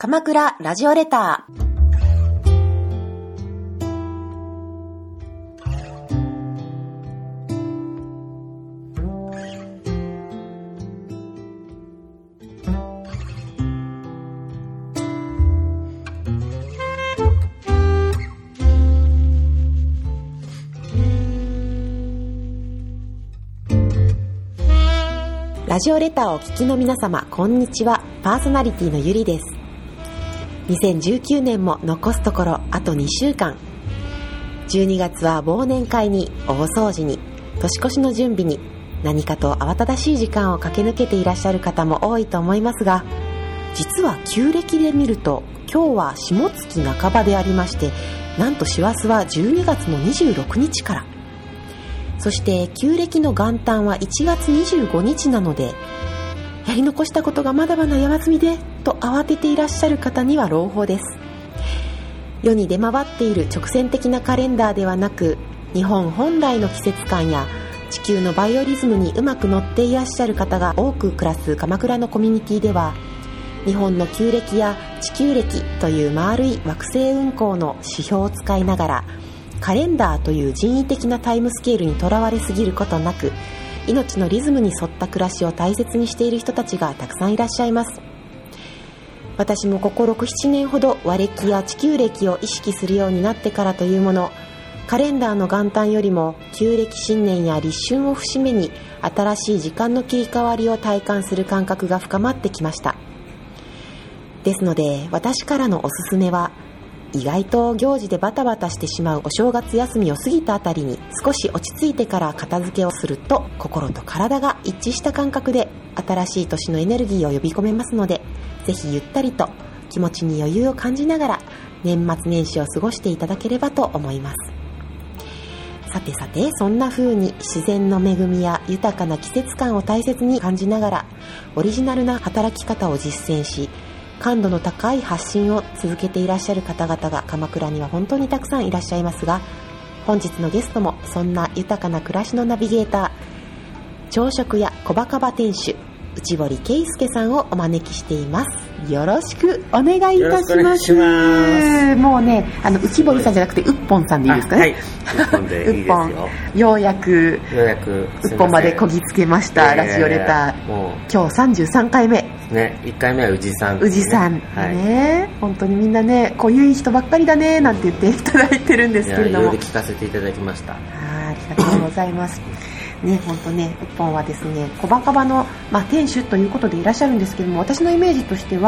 鎌倉ラジオレター。ラジオレターをお聞きの皆様、こんにちは。パーソナリティのゆりです。2019年も残すところあと2週間12月は忘年会に大掃除に年越しの準備に何かと慌ただしい時間を駆け抜けていらっしゃる方も多いと思いますが実は旧暦で見ると今日は下月半ばでありましてなんと師走は12月の26日から。そして旧暦の元旦は1月25日なのでやり残したことがまだまだ山積みでと慌てていらっしゃる方には朗報です。世に出回っている直線的なカレンダーではなく日本本来の季節感や地球のバイオリズムにうまく乗っていらっしゃる方が多く暮らす鎌倉のコミュニティでは日本の旧暦や地球暦という丸い惑星運行の指標を使いながらカレンダーという人為的なタイムスケールにとらわれすぎることなく命のリズムに沿った暮らしを大切にしている人たちがたくさんいらっしゃいます。私もここ67年ほど和暦や地球暦を意識するようになってからというものカレンダーの元旦よりも旧暦新年や立春を節目に新しい時間の切り替わりを体感する感覚が深まってきました。ですので私からのおすすめは意外と行事でバタバタしてしまうお正月休みを過ぎたあたりに少し落ち着いてから片付けをすると心と体が一致した感覚で新しい年のエネルギーを呼び込めますのでぜひゆったりと気持ちに余裕を感じながら年末年始を過ごしていただければと思います。さてさてそんな風に自然の恵みや豊かな季節感を大切に感じながらオリジナルな働き方を実践し感度の高い発信を続けていらっしゃる方々が鎌倉には本当にたくさんいらっしゃいますが本日のゲストもそんな豊かな暮らしのナビゲーター朝食や小バカバ店主内堀圭介さんをお招きしています。よろしくお願いいたします。もうねあの内堀さんじゃなくてうっぽんさんでいいですかね？はい。うっぽんよ。ようやくようやくうっぽんまでこぎつけましたラジオレター。今日33回目。ね1回目は宇治さん、ね、宇治さんね、はい、本当にみんなねこういういい人ばっかりだねなんて言っていただいてるんですけれども。聞かせていただきました。あありがとうございます。ね、本当ね、一本はですね、小バカバの、まあ、店主ということでいらっしゃるんですけども、私のイメージとしては、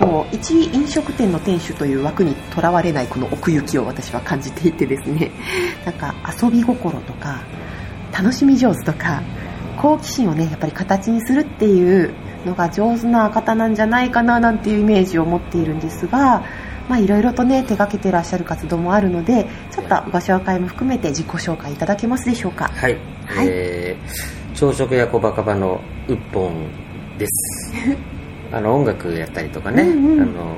こう、一飲食店の店主という枠にとらわれないこの奥行きを私は感じていてですね、なんか遊び心とか、楽しみ上手とか、好奇心をね、やっぱり形にするっていうのが上手な方なんじゃないかななんていうイメージを持っているんですが、まあ、いろいろとね手がけていらっしゃる活動もあるのでちょっとご紹介も含めて自己紹介いただけますでしょうか。はい、はい、えー、朝食や小バカバのうっぽんです あの音楽やったりとかね、うんうん、あの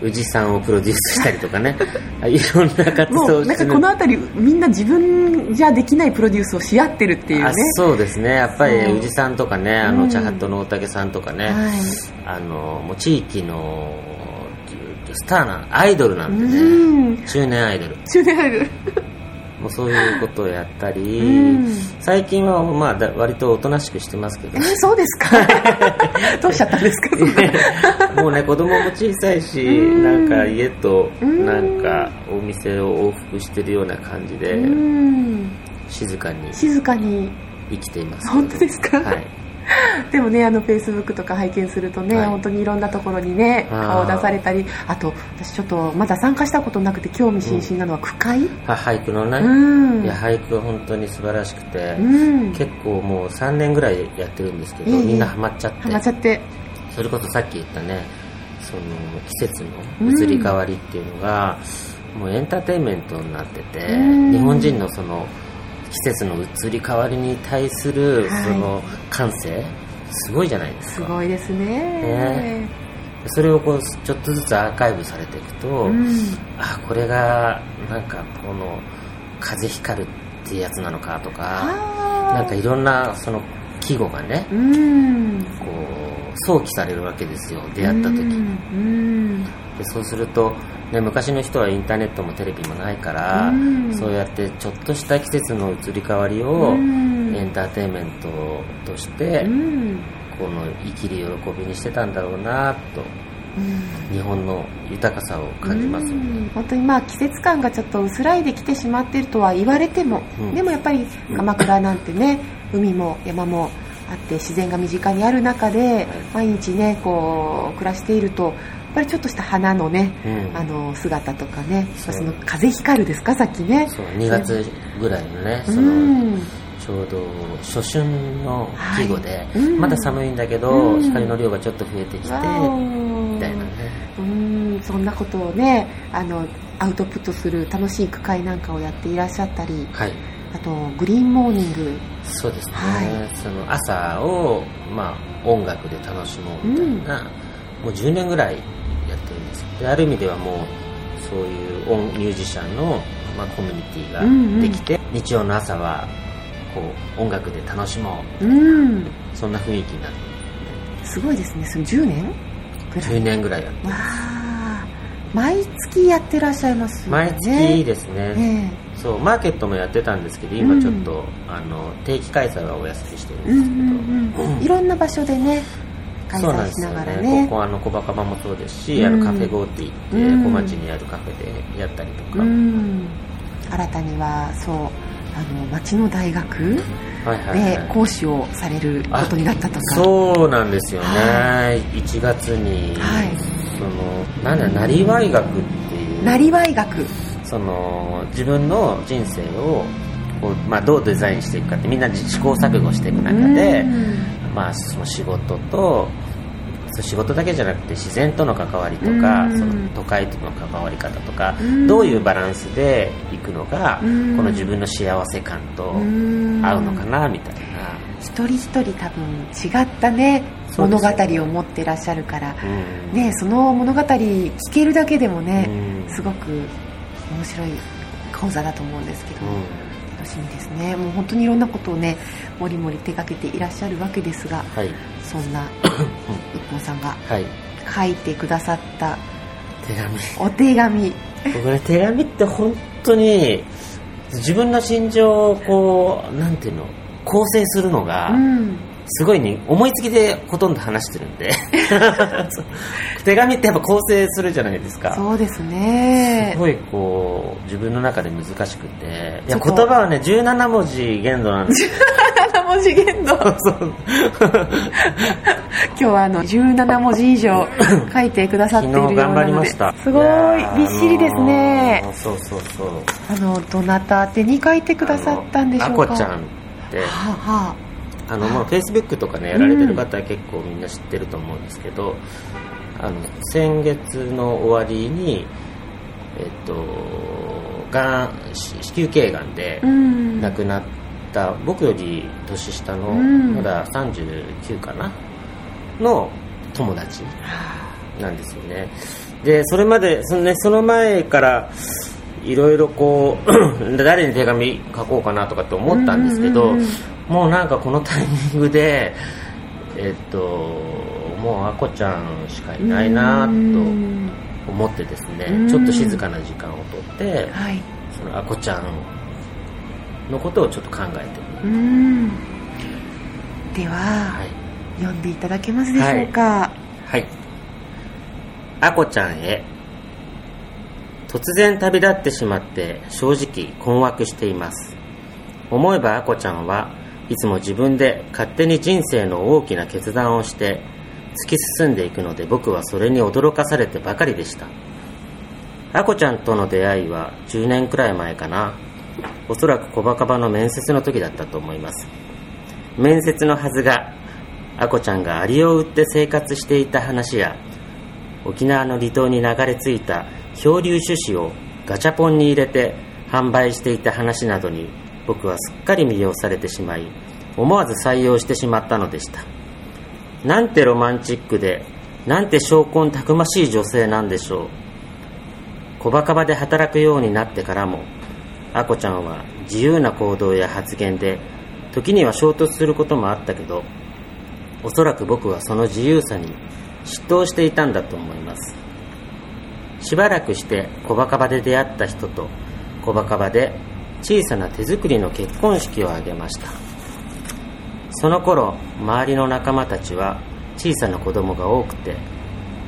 宇治さんをプロデュースしたりとかね。いろんな活動をしてこの辺りみんな自分じゃできないプロデュースをし合ってるっていうね。そうですね。やっぱり宇治さんとかねあの、うん、茶ハットの大竹さんとかね、はい、あのもう地域のスターなアイドルなんでね。中年アイドル。中年アイドル。もうそういうことをやったり、最近はまあ割とおとなしくしてますけど、えー、そうですか？どうしちゃったんですか？もうね子供も小さいしなんか家となんかお店を往復してるような感じで静かに静かに。生きています。本当ですか？はい でもねあのフェイスブックとか拝見するとね、はい、本当にいろんなところにね顔を出されたりあと私ちょっとまだ参加したことなくて興味津々なのは句会、うん、俳句のね、うん、いや俳句は本当に素晴らしくて、うん、結構もう3年ぐらいやってるんですけど、みんなハマっちゃって。ハマっちゃって。それこそさっき言ったねその季節の移り変わりっていうのが、もうエンターテインメントになってて、日本人のその季節の移り変わりに対するその感性、すごいじゃないですか。すごいですね。ね。それをこうちょっとずつアーカイブされていくと、うん、あこれがなんかこの風光るっていうやつなのかとかなんかいろんなその季語がね、うん、こう想起されるわけですよ出会った時。に、うん、でそうすると、ね、昔の人はインターネットもテレビもないから、うん。そうやってちょっとした季節の移り変わりをンターテインメントとして、うんこの生きる喜びにしてたんだろうなと日本の豊かさを感じます。本当にまあ季節感がちょっと薄らいできてしまっているとは言われても、うん。でもやっぱり鎌倉なんてね海も山もあって自然が身近にある中で毎日ねこう暮らしているとやっぱりちょっとした花のね、うん。あの姿とかねその風光るですかさっきね。そう2月ぐらいのね、うそのんちょうど初春の季語で、はい。うん。まだ寒いんだけど、うん。光の量がちょっと増えてきて、みたいなね。うん。そんなことをねあのアウトプットする楽しい区会なんかをやっていらっしゃったりはい。あとグリーンモーニング。そうですね。はその朝を、まあ、音楽で楽しもうみたいな、もう10年ぐらいやってるんですよ。で、ある意味ではもう、そういう音ミュージシャンの、まあ、コミュニティができて、日曜の朝は、こう、音楽で楽しもう。ん。う。そんな雰囲気になって、すごいですね。その10年？ぐらい。10年ぐらいやってわあ。毎月やってらっしゃいますよね。毎月ですね。ねそうマーケットもやってたんですけど今ちょっと、あの定期開催はお休みしてるんえうんですけど、うん。うん。いろんな場所でね開催しながらね。ここあの小バカバもそうですし、うん。あのカフェゴーって行って、うん。小町にあるカフェでやったりとか、うん。新たにはそうあの町の大学ではい講師をされることになったとか。そうなんですよね、は1月に、はい。そのなんだなりわい学っていう。なりわい学。その自分の人生をこう、まあ、どうデザインしていくかってみんな試行錯誤していく中で、うん。まあ、その仕事と仕事だけじゃなくて自然との関わりとか、うん。その都会との関わり方とか、うん。どういうバランスでいくのが、うん。この自分の幸せ感とうん。合うのかなみたいな、一人一人多分違ったね。物語を持ってらっしゃるから。うん。ねその物語聞けるだけでもねうん。すごく面白い講座だと思うんですけど、うん楽しみですね。もう本当にいろんなことをねもりもり手掛けていらっしゃるわけですがはい、そんな 一本さんがはい、書いてくださった手紙。お手紙。僕ね手紙って本当に自分の心情をこうなんていうの構成するのが、うんすごいね、思いつきでほとんど話してるんで。手紙ってやっぱ構成するじゃないですか。そうですね。すごいこう自分の中で難しくて。いや言葉はね17文字限度なんです。よ7文字限度。そう。今日はあの17文字以上書いてくださっているよう昨日頑張なのでりました。すごい。びっしりですね。あのーそうそうそう。あのどなた宛てに書いてくださったんでしょうか。あこちゃんって。はあはあのまあフェイスブックとかねやられてる方は結構みんな知ってると思うんですけど、あの先月の終わりにえっとがん子宮頸がんで亡くなった僕より年下のうん。まだ39かなの友達なんですよね。でそれまでその,、ね、その前からいろいろこう 誰に手紙書こうかなとかって思ったんですけど、もうなんかこのタイミングでえっともうあこちゃんしかいないなとうん思ってですねうんちょっと静かな時間をとってはいそのあこちゃんのことをちょっと考えてみるうんでは、はい読んでいただけますでしょうか、はい。あこちゃんへ。突然旅立ってしまって正直困惑しています。思えばあこちゃんはいつも自分で勝手に人生の大きな決断をして突き進んでいくので僕はそれに驚かされてばかりでした。あこちゃんとの出会いは10年くらい前かな。おそらく小バカバの面接の時だったと思います。面接のはずがあこちゃんがアリを売って生活していた話や沖縄の離島に流れ着いた漂流種子をガチャポンに入れて販売していた話などに僕はすっかり魅了されてしまい思わず採用してしまったのでした。なんてロマンチックでなんて証拠たくましい女性なんでしょう。小バカバで働くようになってからもあこちゃんは自由な行動や発言で時には衝突することもあったけどおそらく僕はその自由さに嫉妬していたんだと思います。しばらくして小バカバで出会った人と小バカバで小さな手作りの結婚式を挙げました。その頃周りの仲間たちは小さな子供が多くて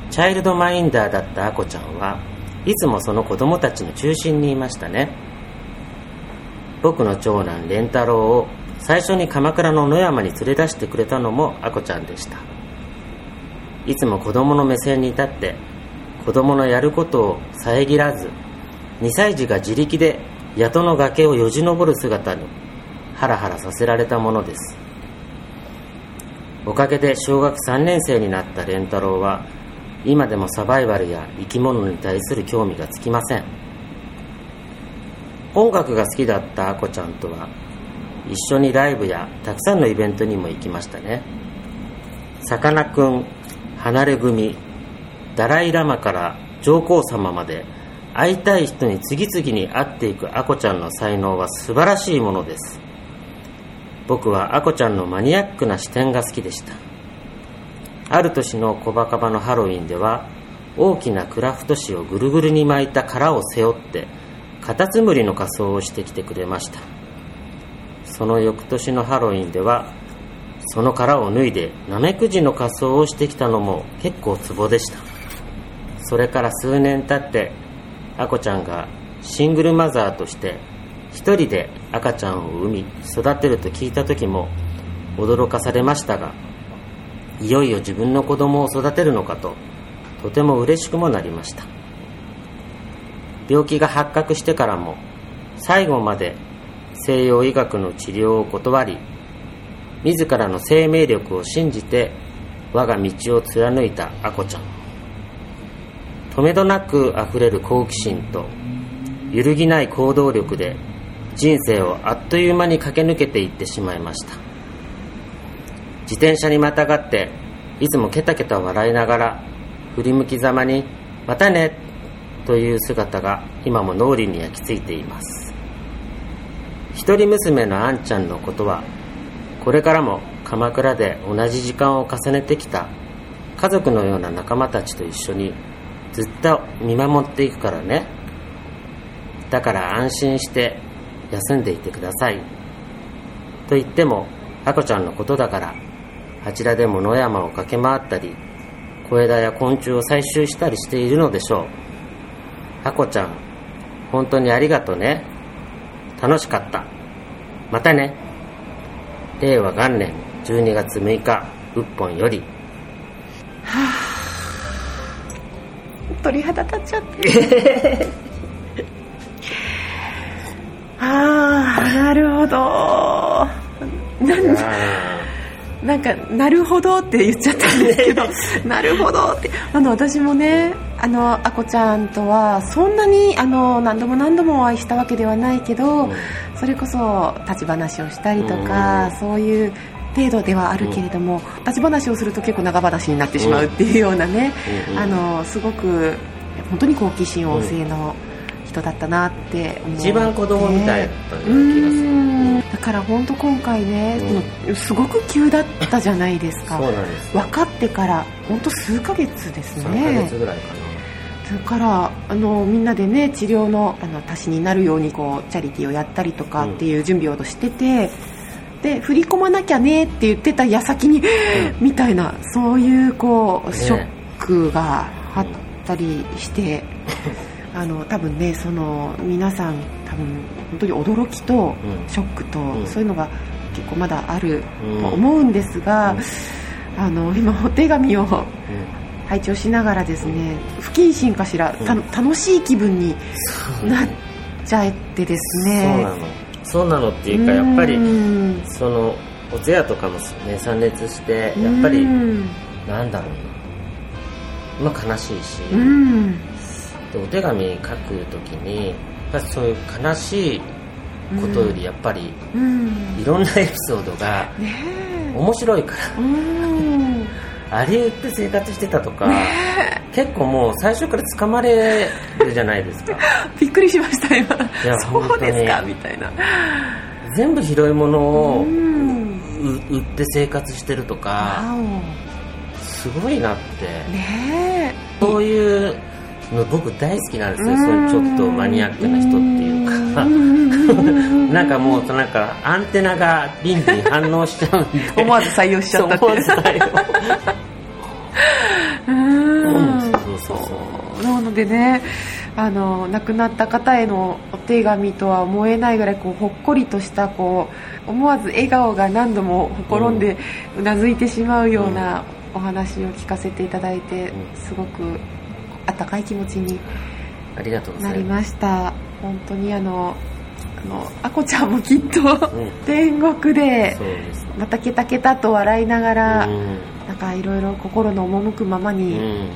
チャイルドマインダーだったアコちゃんはいつもその子供たちの中心にいましたね。僕の長男蓮太郎を最初に鎌倉の野山に連れ出してくれたのもアコちゃんでした。いつも子供の目線に立って子供のやることを遮らず2歳児が自力で谷戸の崖をよじ登る姿にハラハラさせられたものです。おかげで小学3年生になった蓮太郎は今でもサバイバルや生き物に対する興味がつきません。音楽が好きだったアコちゃんとは一緒にライブやたくさんのイベントにも行きましたね。さかなクン離れ組ダライ・ラマから上皇様まで会いたい人に次々に会っていくアコちゃんの才能は素晴らしいものです。僕はアコちゃんのマニアックな視点が好きでした。ある年のコバカバのハロウィンでは大きなクラフト紙をぐるぐるに巻いた殻を背負ってカタツムリの仮装をしてきてくれました。その翌年のハロウィンではその殻を脱いでナメクジの仮装をしてきたのも結構ツボでした。それから数年経ってアコちゃんがシングルマザーとして一人で赤ちゃんを産み育てると聞いた時も驚かされましたがいよいよ自分の子供を育てるのかととても嬉しくもなりました。病気が発覚してからも最後まで西洋医学の治療を断り自らの生命力を信じて我が道を貫いたアコちゃん。止めどなく溢れる好奇心と揺るぎない行動力で人生をあっという間に駆け抜けていってしまいました。自転車にまたがっていつもケタケタ笑いながら振り向きざまに「またね」という姿が今も脳裏に焼き付いています。一人娘のあんちゃんのことはこれからも鎌倉で同じ時間を重ねてきた家族のような仲間たちと一緒にずっと見守っていくからね。だから安心して休んでいてください。と言ってもあこちゃんのことだからあちらでも野山を駆け回ったり小枝や昆虫を採集したりしているのでしょう。あこちゃん本当にありがとうね。楽しかった。またね。令和元年12月6日うっぽんより。鳥肌立っちゃって。ああなるほど。なんなんかなるほどって言っちゃったんですけど なるほどって。あの私もねあのあこちゃんとはそんなにあの何度も何度もお会いしたわけではないけど、うん、それこそ立ち話をしたりとか、うん、そういう程度ではあるけれども、うん、立ち話をすると結構長話になってしまうっていうようなね、あのすごく本当に好奇心旺盛の人だったなって思って。一番子供みたいだったような気がする。だから本当今回ね、うん、すごく急だったじゃないですか。そうなんです。分かってから本当数ヶ月ですね。3ヶ月ぐらいかな。だからあのみんなでね治療のあの足しになるようにこうチャリティーをやったりとかっていう準備をしてて、うん、で振り込まなきゃねって言ってた矢先に、うん、みたいなそういうこうショックがあったりして。あの多分ねその皆さん多分本当に驚きとショックと、うん、そういうのが結構まだあると思うんですが、うん、あの今お手紙を拝聴しながらですね不謹慎かしら、うん、楽しい気分になっちゃってですねそうなのっていうかやっぱりそのお通夜とかもね参列してやっぱりなんだろうな。まあ悲しいし、でお手紙書くときにやっぱりそういう悲しいことよりやっぱり、うん、いろんなエピソードが面白いから、ね、ありって生活してたとか、ね、結構もう最初から掴まれるじゃないですか。びっくりしました今。いやそうですか？みたいな。全部広いものを売って生活してるとかすごいなって、ね、そういうの僕大好きなんですよそういうちょっとマニアックな人っていうか。なん。かもうなん。かアンテナがリンクに反応しちゃうん。で思わず採用しちゃったってそう思わず採用うん。そうそうそうなのでねあの亡くなった方へのお手紙とは思えないぐらいこうほっこりとしたこう思わず笑顔が何度もほころん。でうなずいてしまうようなお話を聞かせていただいてうん。すごくあったかい気持ちにありがとうござないりました。本当にあのあのあこちゃんもきっとうん。天国でまたケタケタと笑いながらうん。なんかいろいろ心の赴くままうにん。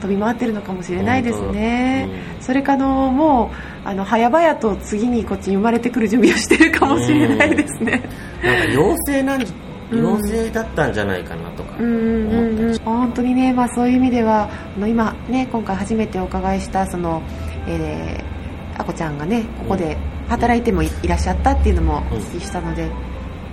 飛び回ってるのかもしれないですね、うん。それかのもうあの早々と次にこっちに生まれてくる準備をしてるかもしれないですね。なんか妖精なん妖精だったんじゃないかなとか。うんうんうん本当にね、まあ、そういう意味ではあの今ね今回初めてお伺いしたその、えー、あこちゃんがねここで働いてもいいらっしゃったっていうのもお聞きしたので、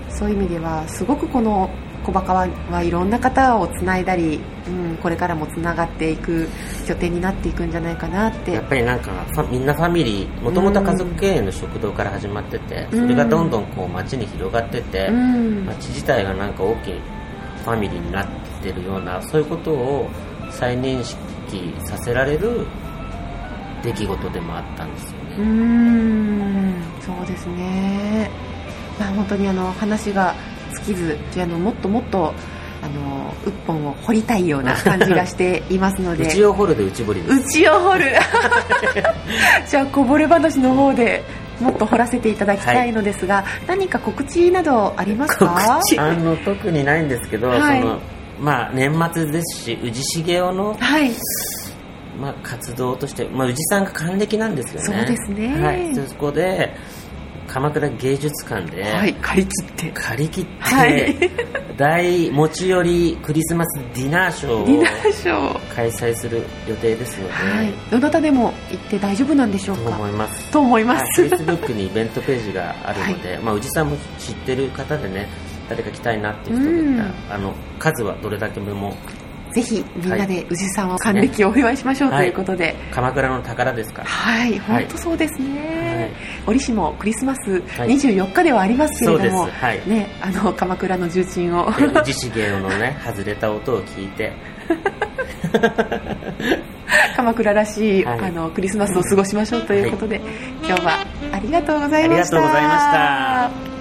そういう意味ではすごくこの小バカははいろんな方をつないだり、うん、これからもつながっていく拠点になっていくんじゃないかなって。やっぱりなんかみんなファミリーもともと家族経営の食堂から始まっててうん。それがどんどんこう街に広がっててうん。街自体がなんか大きいファミリーになってるようなそういうことを再認識させられる出来事でもあったんですよね。ん。そうですね、まあ、本当にあの話が尽きずあのもっともっとあのウッポンを掘りたいような 感じがしていますので。内を掘るで内掘り。内を掘る。じゃあこぼれ話の方でもっと掘らせていただきたいのですが、何か告知などありますか？あの特にないんですけど、はい。そのまあ年末ですし宇治重雄のはい。まあ、活動として、まあ、宇治さんが還暦なんですよね。そうですね。はい、そこで鎌倉芸術館ではい借り切って。借り切って、はい。大持ち寄りクリスマスディナーショーを開催する予定ですので、はい。どなたでも行って大丈夫なんでしょうとか思います。と思いまはい、す、Facebook にイベントページがあるので、まあ、宇治さんも知ってる方でね誰か来たいなっていう人がいたら、あの数はどれだけでもぜひみんなで宇治さんを還暦をお祝いしましょうとはい。いうことで、鎌倉の宝ですか？ら、はい、本当そうですね、折しもクリスマスはい。24日ではありますけれども、はい。ね、あの鎌倉の重鎮を。で宇治重雄のね 外れた音を聞いて。鎌倉らしい、はい。あのクリスマスを過ごしましょうということで、今日はありがとうございました。ありがとうございました